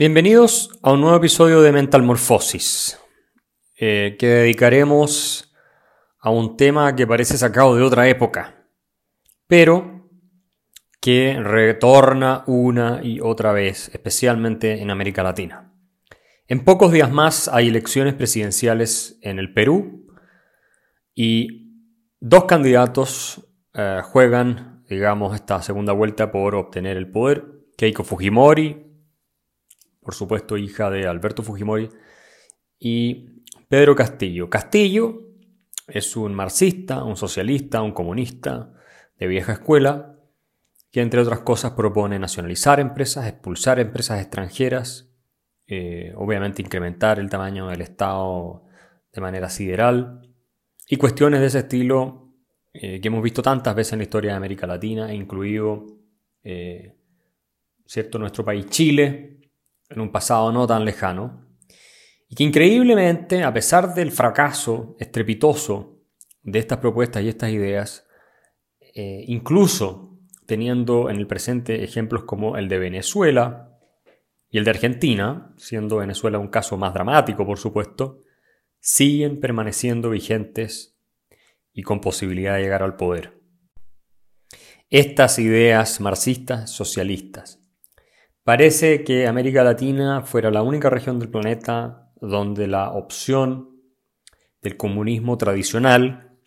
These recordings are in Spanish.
Bienvenidos a un nuevo episodio de Mental Morphosis, eh, que dedicaremos a un tema que parece sacado de otra época, pero que retorna una y otra vez, especialmente en América Latina. En pocos días más hay elecciones presidenciales en el Perú y dos candidatos eh, juegan, digamos, esta segunda vuelta por obtener el poder. Keiko Fujimori, por supuesto hija de Alberto Fujimori, y Pedro Castillo. Castillo es un marxista, un socialista, un comunista de vieja escuela, que entre otras cosas propone nacionalizar empresas, expulsar empresas extranjeras, eh, obviamente incrementar el tamaño del Estado de manera sideral, y cuestiones de ese estilo eh, que hemos visto tantas veces en la historia de América Latina, incluido eh, ¿cierto? nuestro país Chile, en un pasado no tan lejano, y que increíblemente, a pesar del fracaso estrepitoso de estas propuestas y estas ideas, eh, incluso teniendo en el presente ejemplos como el de Venezuela y el de Argentina, siendo Venezuela un caso más dramático, por supuesto, siguen permaneciendo vigentes y con posibilidad de llegar al poder. Estas ideas marxistas socialistas Parece que América Latina fuera la única región del planeta donde la opción del comunismo tradicional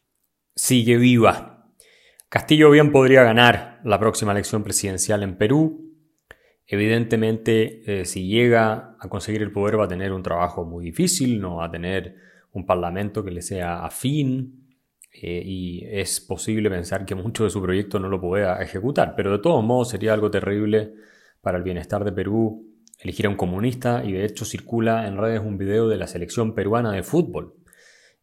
sigue viva. Castillo bien podría ganar la próxima elección presidencial en Perú. Evidentemente, eh, si llega a conseguir el poder va a tener un trabajo muy difícil, no va a tener un parlamento que le sea afín eh, y es posible pensar que mucho de su proyecto no lo pueda ejecutar, pero de todos modos sería algo terrible para el bienestar de Perú elegir a un comunista y de hecho circula en redes un video de la selección peruana de fútbol,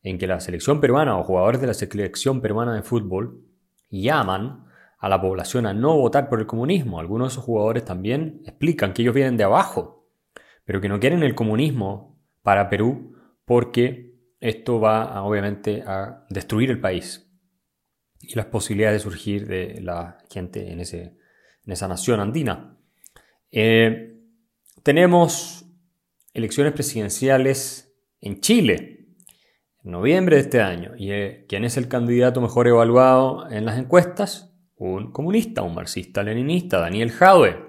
en que la selección peruana o jugadores de la selección peruana de fútbol llaman a la población a no votar por el comunismo. Algunos de esos jugadores también explican que ellos vienen de abajo, pero que no quieren el comunismo para Perú porque esto va obviamente a destruir el país y las posibilidades de surgir de la gente en, ese, en esa nación andina. Eh, tenemos elecciones presidenciales en Chile en noviembre de este año. ¿Y eh, quién es el candidato mejor evaluado en las encuestas? Un comunista, un marxista-leninista, Daniel Jadwe.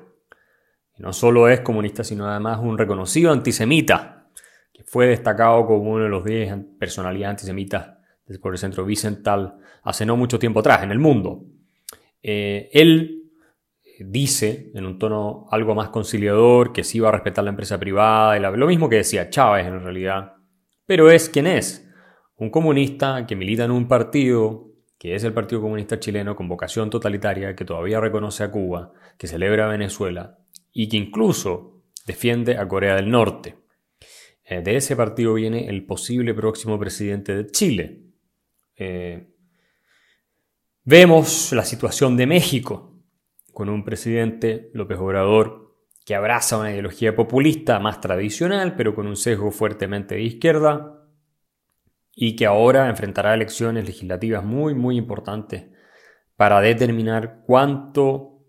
no solo es comunista, sino además un reconocido antisemita, que fue destacado como uno de los 10 personalidades antisemitas por el centro Vicental hace no mucho tiempo atrás en el mundo. Eh, él dice, en un tono algo más conciliador, que sí va a respetar la empresa privada, y lo mismo que decía Chávez en realidad, pero es quien es, un comunista que milita en un partido que es el Partido Comunista Chileno con vocación totalitaria, que todavía reconoce a Cuba, que celebra a Venezuela y que incluso defiende a Corea del Norte. Eh, de ese partido viene el posible próximo presidente de Chile. Eh, vemos la situación de México, con un presidente, López Obrador, que abraza una ideología populista más tradicional, pero con un sesgo fuertemente de izquierda, y que ahora enfrentará elecciones legislativas muy, muy importantes para determinar cuánto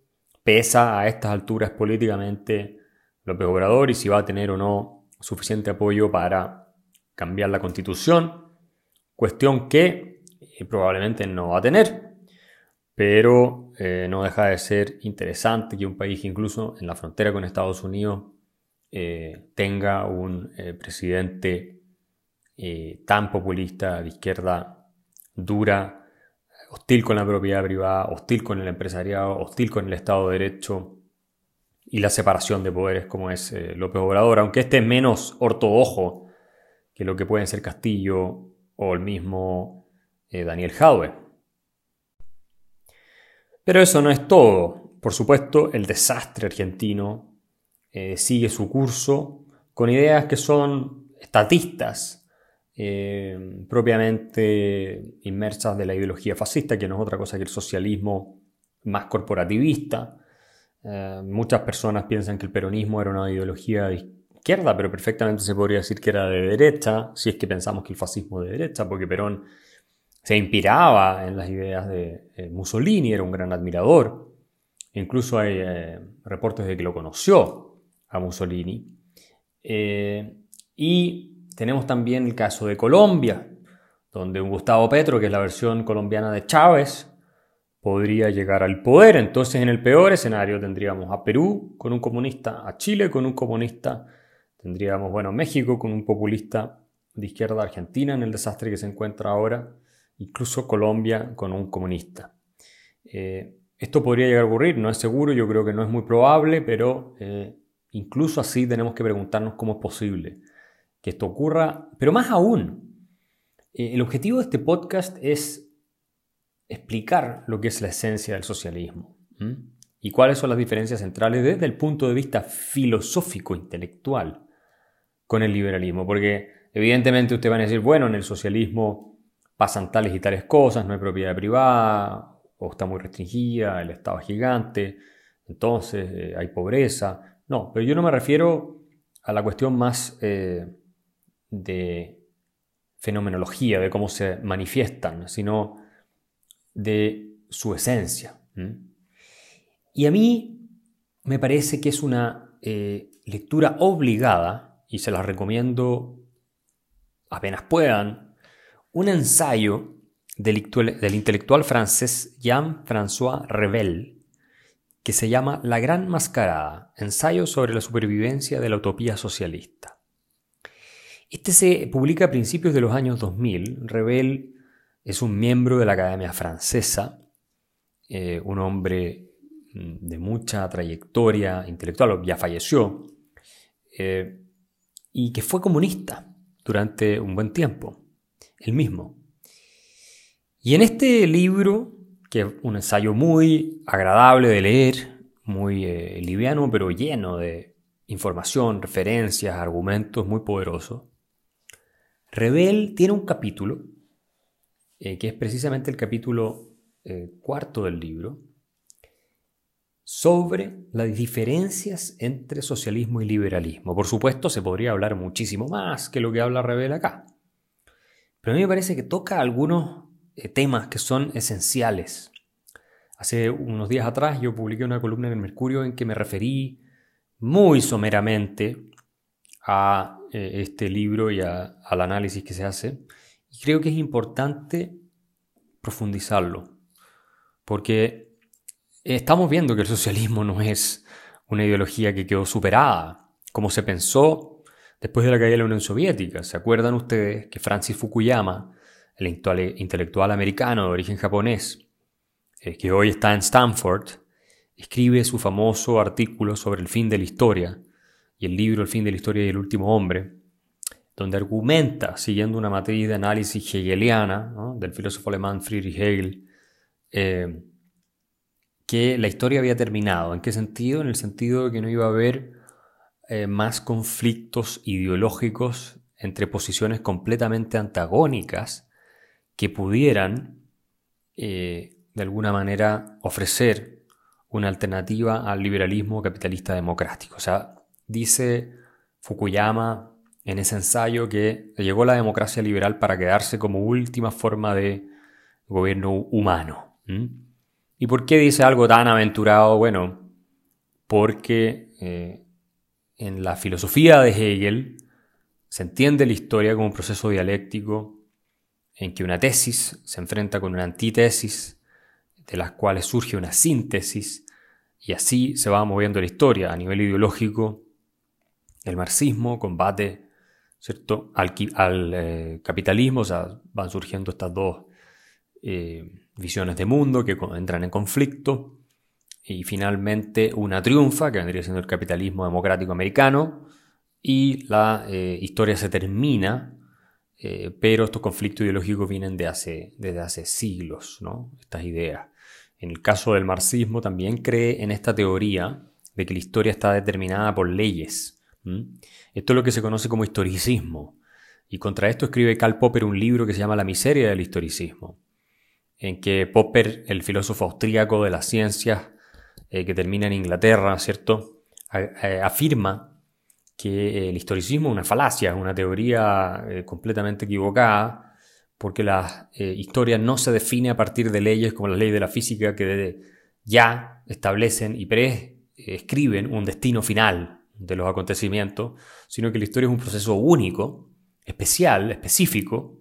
pesa a estas alturas políticamente López Obrador y si va a tener o no suficiente apoyo para cambiar la constitución, cuestión que eh, probablemente no va a tener pero eh, no deja de ser interesante que un país incluso en la frontera con Estados Unidos eh, tenga un eh, presidente tan populista de izquierda dura, hostil con la propiedad privada, hostil con el empresariado, hostil con el Estado de Derecho y la separación de poderes como es López Obrador, aunque este es menos ortodoxo que lo que pueden ser Castillo o el mismo Daniel Jadwe. Pero eso no es todo. Por supuesto, el desastre argentino eh, sigue su curso con ideas que son estatistas, eh, propiamente inmersas de la ideología fascista, que no es otra cosa que el socialismo más corporativista. Eh, muchas personas piensan que el peronismo era una ideología de izquierda, pero perfectamente se podría decir que era de derecha, si es que pensamos que el fascismo es de derecha, porque Perón se inspiraba en las ideas de eh, Mussolini, era un gran admirador. Incluso hay eh, reportes de que lo conoció a Mussolini. y tenemos también el caso de Colombia, donde un Gustavo Petro, que es la versión colombiana de Chávez, podría llegar al poder. Entonces, en el peor escenario tendríamos a Perú con un comunista, a Chile con un comunista, tendríamos, bueno, México con un populista de izquierda argentina en el desastre que se encuentra ahora, incluso Colombia con un comunista. Eh, esto podría llegar a ocurrir, no es seguro, yo creo que no es muy probable, pero eh, incluso así tenemos que preguntarnos cómo es posible que esto ocurra. Pero más aún, eh, el objetivo de este podcast es explicar lo que es la esencia del socialismo y cuáles son las diferencias centrales desde el punto de vista filosófico, intelectual, con el liberalismo. Porque evidentemente ustedes van a decir, bueno, en el socialismo pasan tales y tales cosas, no hay propiedad privada, o está muy restringida, el Estado es gigante, entonces eh, hay pobreza. No, pero yo no me refiero a la cuestión más eh, de fenomenología, de cómo se manifiestan, sino de su esencia. Y a mí me parece que es una eh, lectura obligada, y se la recomiendo apenas puedan, un ensayo del, intelectual francés Jean-François Revel, que se llama La Gran Mascarada, ensayo sobre la supervivencia de la utopía socialista. Este se publica a principios de los años 2000. Revel es un miembro de la Academia Francesa, eh, un hombre mm, de mucha trayectoria intelectual, ya falleció, eh, y que fue comunista durante un buen tiempo, él mismo. Y en este libro, que es un ensayo muy agradable de leer, muy eh, liviano, pero lleno de información, referencias, argumentos muy poderosos, Rebel tiene un capítulo eh, que es precisamente el capítulo eh, cuarto del libro, sobre las diferencias entre socialismo y liberalismo. Por supuesto, se podría hablar muchísimo más que lo que habla Rebel acá. Pero a mí me parece que toca algunos eh, temas que son esenciales. Hace unos días atrás yo publiqué una columna en el Mercurio en que me referí muy someramente a este libro y al análisis que se hace. Y creo que es importante profundizarlo, porque estamos viendo que el socialismo no es una ideología que quedó superada, como se pensó después de la caída de la Unión Soviética. ¿Se acuerdan ustedes que Francis Fukuyama, el intelectual americano de origen japonés, eh, que hoy está en Stanford, escribe su famoso artículo sobre el fin de la historia y el libro El fin de la historia y el último hombre, donde argumenta, siguiendo una matriz de análisis hegeliana del filósofo alemán Friedrich Hegel, eh, que la historia había terminado. ¿En qué sentido? En el sentido de que no iba a haber eh, más conflictos ideológicos entre posiciones completamente antagónicas que pudieran, eh, de alguna manera, ofrecer una alternativa al liberalismo capitalista democrático. O sea, dice Fukuyama en ese ensayo que llegó la democracia liberal para quedarse como última forma de gobierno humano. ¿Y por qué dice algo tan aventurado? Bueno, porque eh, en la filosofía de Hegel se entiende la historia como un proceso dialéctico en que una tesis se enfrenta con una antítesis, de las cuales surge una síntesis, y así se va moviendo la historia a nivel ideológico. El marxismo combate ¿cierto? al, eh, capitalismo, o sea, van surgiendo estas dos eh, visiones de mundo que entran en conflicto y finalmente una triunfa, que vendría siendo el capitalismo democrático americano, y la eh, historia se termina, pero estos conflictos ideológicos vienen de hace, desde hace siglos, ¿no? estas ideas. En el caso del marxismo también cree en esta teoría de que la historia está determinada por leyes. Esto es lo que se conoce como historicismo. Y contra esto escribe Karl Popper un libro que se llama La miseria del historicismo, en que Popper, el filósofo austríaco de las ciencias eh, que termina en Inglaterra, ¿cierto?, eh, afirma que el historicismo es una falacia, una teoría eh, completamente equivocada, porque la historia no se define a partir de leyes como las leyes de la física que ya establecen y prescriben un destino final, de los acontecimientos, sino que la historia es un proceso único, especial, específico,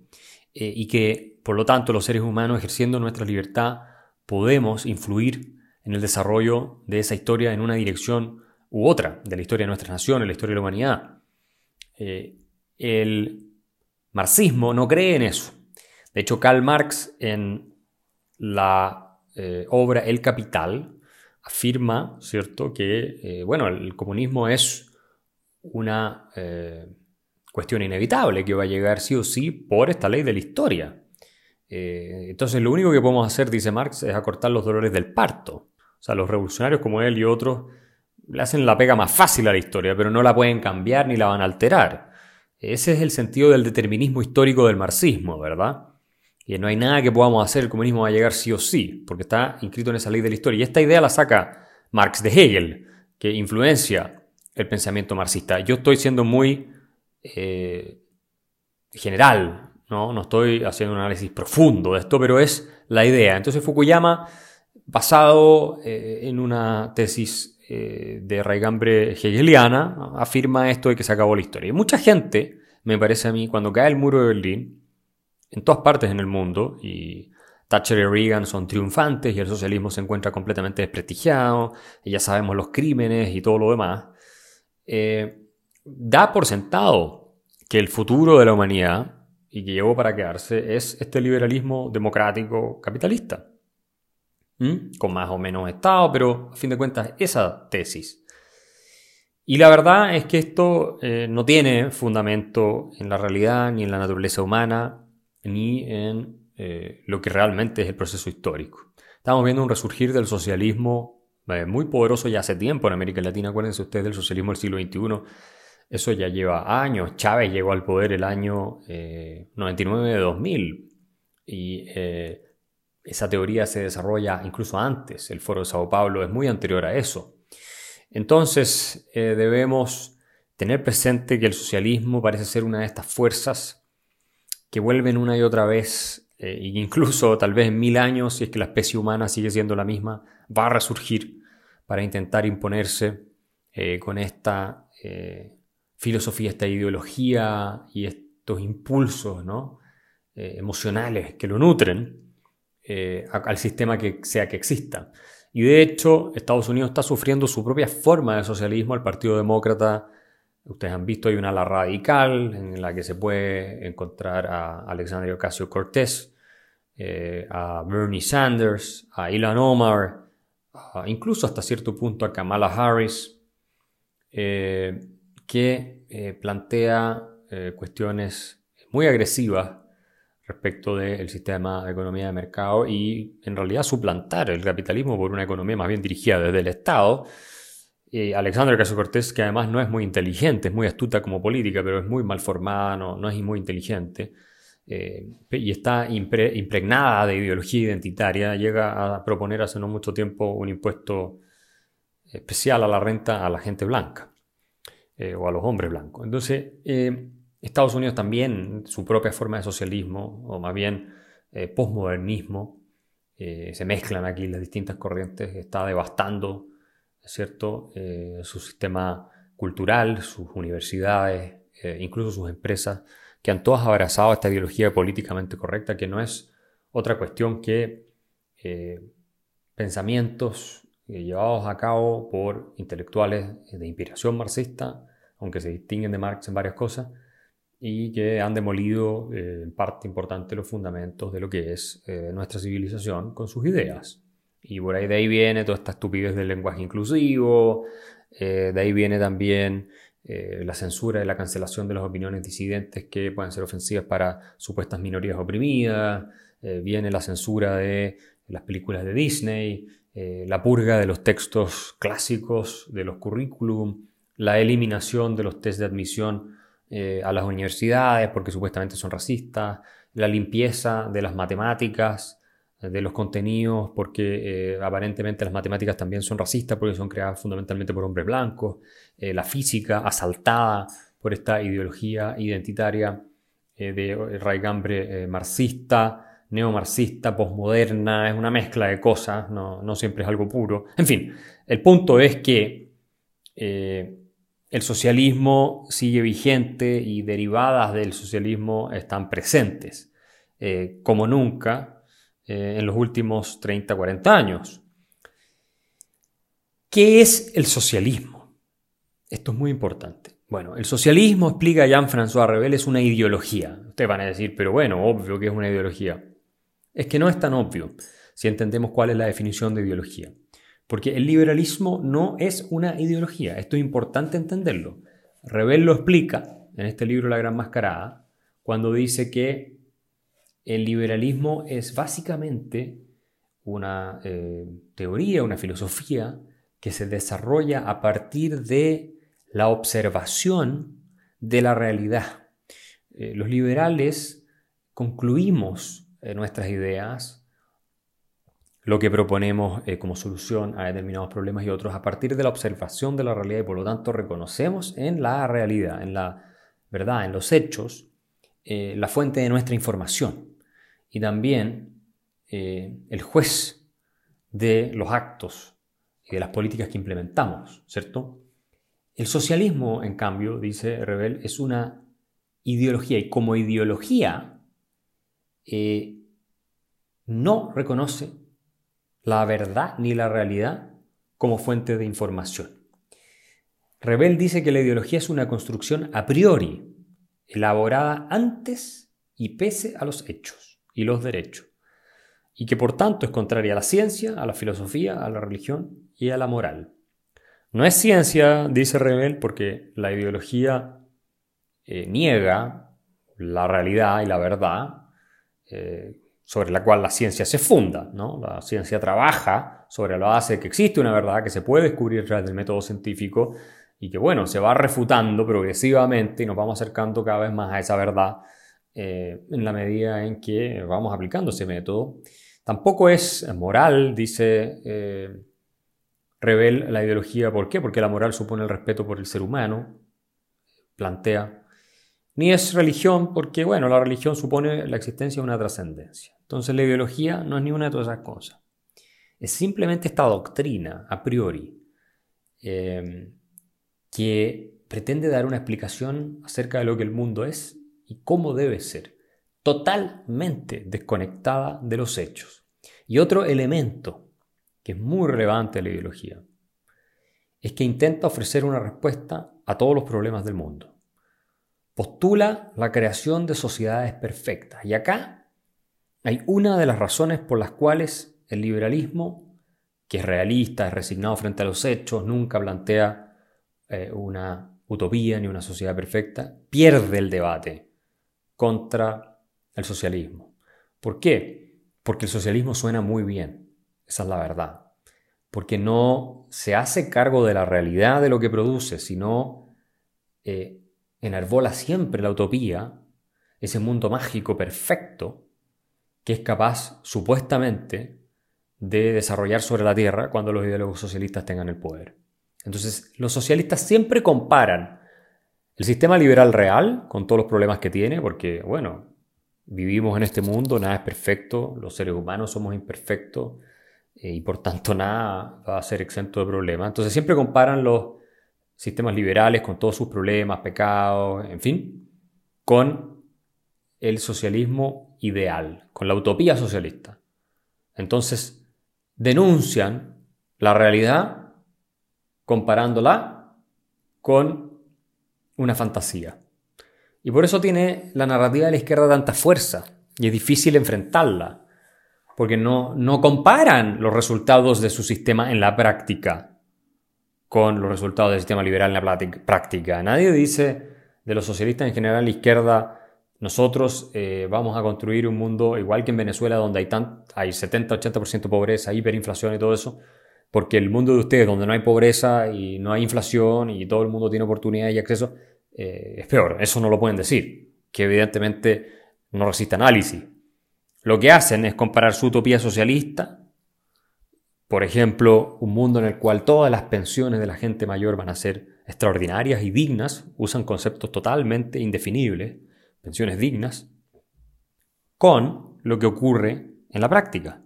eh, y que, por lo tanto, los seres humanos, ejerciendo nuestra libertad, podemos influir en el desarrollo de esa historia en una dirección u otra, de la historia de nuestra nación, de la historia de la humanidad. Eh, el marxismo no cree en eso. De hecho, Karl Marx en la eh, obra El Capital afirma, ¿cierto?, que, bueno, el comunismo es una cuestión inevitable que va a llegar sí o sí por esta ley de la historia. Eh, entonces lo único que podemos hacer, dice Marx, es acortar los dolores del parto. O sea, los revolucionarios como él y otros le hacen la pega más fácil a la historia, pero no la pueden cambiar ni la van a alterar. Ese es el sentido del determinismo histórico del marxismo, ¿verdad? Y no hay nada que podamos hacer, el comunismo va a llegar sí o sí, porque está inscrito en esa ley de la historia. Y esta idea la saca Marx de Hegel, que influencia el pensamiento marxista. Yo estoy siendo muy eh, general, ¿no? no estoy haciendo un análisis profundo de esto, pero es la idea. Entonces Fukuyama, basado eh, en una tesis eh, de raigambre hegeliana, afirma esto de que se acabó la historia. Y mucha gente, me parece a mí, cuando cae el muro de Berlín, en todas partes en el mundo, y Thatcher y Reagan son triunfantes y el socialismo se encuentra completamente desprestigiado, y ya sabemos los crímenes y todo lo demás, da por sentado que el futuro de la humanidad y que llegó para quedarse es este liberalismo democrático capitalista. ¿Mm? Con más o menos Estado, pero a fin de cuentas esa tesis. Y la verdad es que esto eh, no tiene fundamento en la realidad, ni en la naturaleza humana, ni en eh, lo que realmente es el proceso histórico. Estamos viendo un resurgir del socialismo eh, muy poderoso ya hace tiempo en América Latina. Acuérdense ustedes del socialismo del siglo XXI eso ya lleva años. Chávez llegó al poder el año 99 eh, de 2000 y esa teoría se desarrolla incluso antes. El Foro de Sao Paulo es muy anterior a eso. Entonces eh, debemos tener presente que el socialismo parece ser una de estas fuerzas que vuelven una y otra vez, e incluso tal vez en mil años, si es que la especie humana sigue siendo la misma, va a resurgir para intentar imponerse con esta filosofía, esta ideología y estos impulsos ¿no? Eh, emocionales que lo nutren eh, al sistema que sea que exista. Y de hecho, Estados Unidos está sufriendo su propia forma de socialismo. El Partido Demócrata, ustedes han visto, hay una ala radical en la que se puede encontrar a Alexandria Ocasio Cortés, eh, a Bernie Sanders, a Elon Omar, incluso hasta cierto punto a Kamala Harris que eh, plantea eh, cuestiones muy agresivas respecto del sistema de economía de mercado y en realidad suplantar el capitalismo por una economía más bien dirigida desde el Estado. Eh, Alexandra Caso Cortés, que además no es muy inteligente, es muy astuta como política, pero es muy mal formada, no, no es muy inteligente, y está impregnada de ideología identitaria, llega a proponer hace no mucho tiempo un impuesto especial a la renta a la gente blanca. Eh, o a los hombres blancos. Entonces, eh, Estados Unidos también, su propia forma de socialismo, o más bien eh, posmodernismo, se mezclan aquí las distintas corrientes, está devastando ¿cierto? su sistema cultural, sus universidades, incluso sus empresas, que han todas abrazado esta ideología políticamente correcta, que no es otra cuestión que pensamientos llevados a cabo por intelectuales de inspiración marxista, aunque se distinguen de Marx en varias cosas, y que han demolido eh, en parte importante los fundamentos de lo que es eh, nuestra civilización con sus ideas. Y por ahí de ahí viene toda esta estupidez del lenguaje inclusivo, eh, de ahí viene también la censura y la cancelación de las opiniones disidentes que pueden ser ofensivas para supuestas minorías oprimidas, viene la censura de las películas de Disney, la purga de los textos clásicos de los currículum, la eliminación de los test de admisión eh, a las universidades porque supuestamente son racistas, la limpieza de las matemáticas, eh, de los contenidos porque eh, aparentemente las matemáticas también son racistas porque son creadas fundamentalmente por hombres blancos, la física asaltada por esta ideología identitaria de raigambre marxista, neomarxista, posmoderna, es una mezcla de cosas, no, no, siempre es algo puro. En fin, el punto es que el socialismo sigue vigente y derivadas del socialismo están presentes, eh, como nunca eh, en los últimos 30, 40 años. ¿Qué es el socialismo? Esto es muy importante. Bueno, el socialismo, explica Jean-François Rebel, es una ideología. Ustedes van a decir, pero bueno, obvio que es una ideología. Es que no es tan obvio si entendemos cuál es la definición de ideología. Porque el liberalismo no es una ideología. Esto es importante entenderlo. Rebel lo explica en este libro La Gran Mascarada, cuando dice que el liberalismo es básicamente una eh, teoría, una filosofía que se desarrolla a partir de la observación de la realidad. Eh, los liberales concluimos nuestras ideas, lo que proponemos eh, como solución a determinados problemas y otros a partir de la observación de la realidad y por lo tanto reconocemos en la realidad, en la verdad, en los hechos, eh, la fuente de nuestra información y también el juez de los actos y de las políticas que implementamos, ¿cierto? El socialismo, en cambio, dice Rebel, es una ideología y como ideología eh, no reconoce la verdad ni la realidad como fuente de información. Rebel dice que la ideología es una construcción a priori, elaborada antes y pese a los hechos y los derechos, y que por tanto es contraria a la ciencia, a la filosofía, a la religión y a la moral. No es ciencia, dice Rebel, porque la ideología eh, niega la realidad y la verdad eh, sobre la cual la ciencia se funda. ¿no? La ciencia trabaja sobre la base de que existe una verdad que se puede descubrir a través del método científico y que, bueno, se va refutando progresivamente y nos vamos acercando cada vez más a esa verdad eh, en la medida en que vamos aplicando ese método. Tampoco es moral, dice Rebel la ideología, ¿por qué? Porque la moral supone el respeto por el ser humano, plantea. Ni es religión, porque, bueno, la religión supone la existencia de una trascendencia. Entonces la ideología no es ni una de todas esas cosas. Es simplemente esta doctrina, a priori, eh, que pretende dar una explicación acerca de lo que el mundo es y cómo debe ser, totalmente desconectada de los hechos. Y otro elemento que es muy relevante a la ideología, es que intenta ofrecer una respuesta a todos los problemas del mundo. Postula la creación de sociedades perfectas. Y acá hay una de las razones por las cuales el liberalismo, que es realista, es resignado frente a los hechos, nunca plantea eh, una utopía ni una sociedad perfecta, pierde el debate contra el socialismo. ¿Por qué? Porque el socialismo suena muy bien. Esa es la verdad. Porque no se hace cargo de la realidad de lo que produce, sino eh, enarbola siempre la utopía, ese mundo mágico perfecto que es capaz, supuestamente, de desarrollar sobre la Tierra cuando los ideólogos socialistas tengan el poder. Entonces, los socialistas siempre comparan el sistema liberal real con todos los problemas que tiene, porque, bueno, vivimos en este mundo, nada es perfecto, los seres humanos somos imperfectos, eh, y por tanto nada va a ser exento de problemas. Entonces siempre comparan los sistemas liberales con todos sus problemas, pecados, en fin, con el socialismo ideal, con la utopía socialista. Entonces denuncian la realidad comparándola con una fantasía. Y por eso tiene la narrativa de la izquierda tanta fuerza y es difícil enfrentarla porque no, no comparan los resultados de su sistema en la práctica con los resultados del sistema liberal en la práctica. Nadie dice de los socialistas en general, la izquierda, nosotros eh, vamos a construir un mundo igual que en Venezuela, donde hay, hay 70-80% de pobreza, hiperinflación y todo eso, porque el mundo de ustedes, donde no hay pobreza y no hay inflación y todo el mundo tiene oportunidad y acceso, eh, es peor. Eso no lo pueden decir, que evidentemente no resiste análisis. Lo que hacen es comparar su utopía socialista, por ejemplo, un mundo en el cual todas las pensiones de la gente mayor van a ser extraordinarias y dignas, usan conceptos totalmente indefinibles, pensiones dignas, con lo que ocurre en la práctica.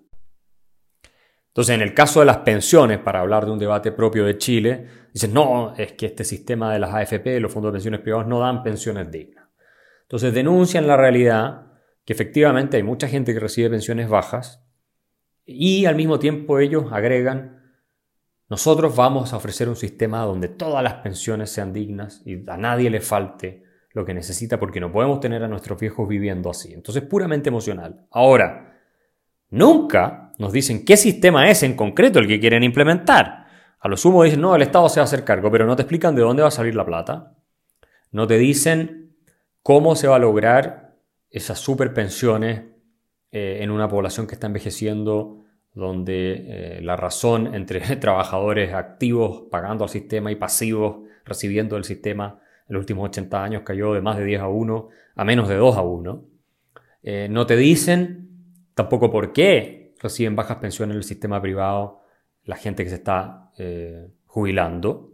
Entonces, en el caso de las pensiones, para hablar de un debate propio de Chile, dicen, no, es que este sistema de las AFP, los fondos de pensiones privados, no dan pensiones dignas. Entonces, denuncian la realidad que efectivamente hay mucha gente que recibe pensiones bajas y al mismo tiempo ellos agregan, nosotros vamos a ofrecer un sistema donde todas las pensiones sean dignas y a nadie le falte lo que necesita porque no podemos tener a nuestros viejos viviendo así. Entonces, puramente emocional. Ahora, Nunca nos dicen qué sistema es en concreto el que quieren implementar. A lo sumo dicen, no, el Estado se va a hacer cargo, pero no te explican de dónde va a salir la plata. No te dicen cómo se va a lograr esas superpensiones eh, en una población que está envejeciendo, donde eh, la razón entre trabajadores activos pagando al sistema y pasivos recibiendo el sistema en los últimos 80 años cayó de más de 10 a 1 a menos de 2 a 1. Eh, no te dicen Tampoco por qué reciben bajas pensiones en el sistema privado la gente que se está eh, jubilando.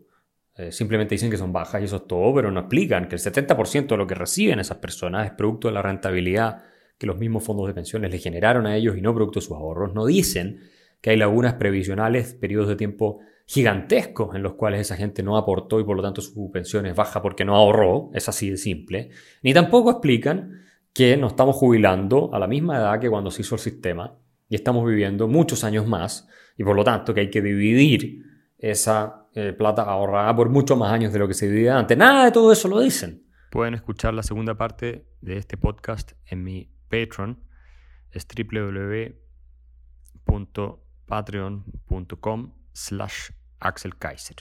Eh, simplemente dicen que son bajas y eso es todo, pero no explican que el 70% de lo que reciben esas personas es producto de la rentabilidad que los mismos fondos de pensiones le generaron a ellos y no producto de sus ahorros. No dicen que hay lagunas previsionales, periodos de tiempo gigantescos en los cuales esa gente no aportó y por lo tanto su pensión es baja porque no ahorró, es así de simple. Ni tampoco explican que nos estamos jubilando a la misma edad que cuando se hizo el sistema y estamos viviendo muchos años más y por lo tanto que hay que dividir esa eh, plata ahorrada por muchos más años de lo que se dividía antes. Nada de todo eso lo dicen. Pueden escuchar la segunda parte de este podcast en mi Patreon. Es www.patreon.com slash Axel Kaiser.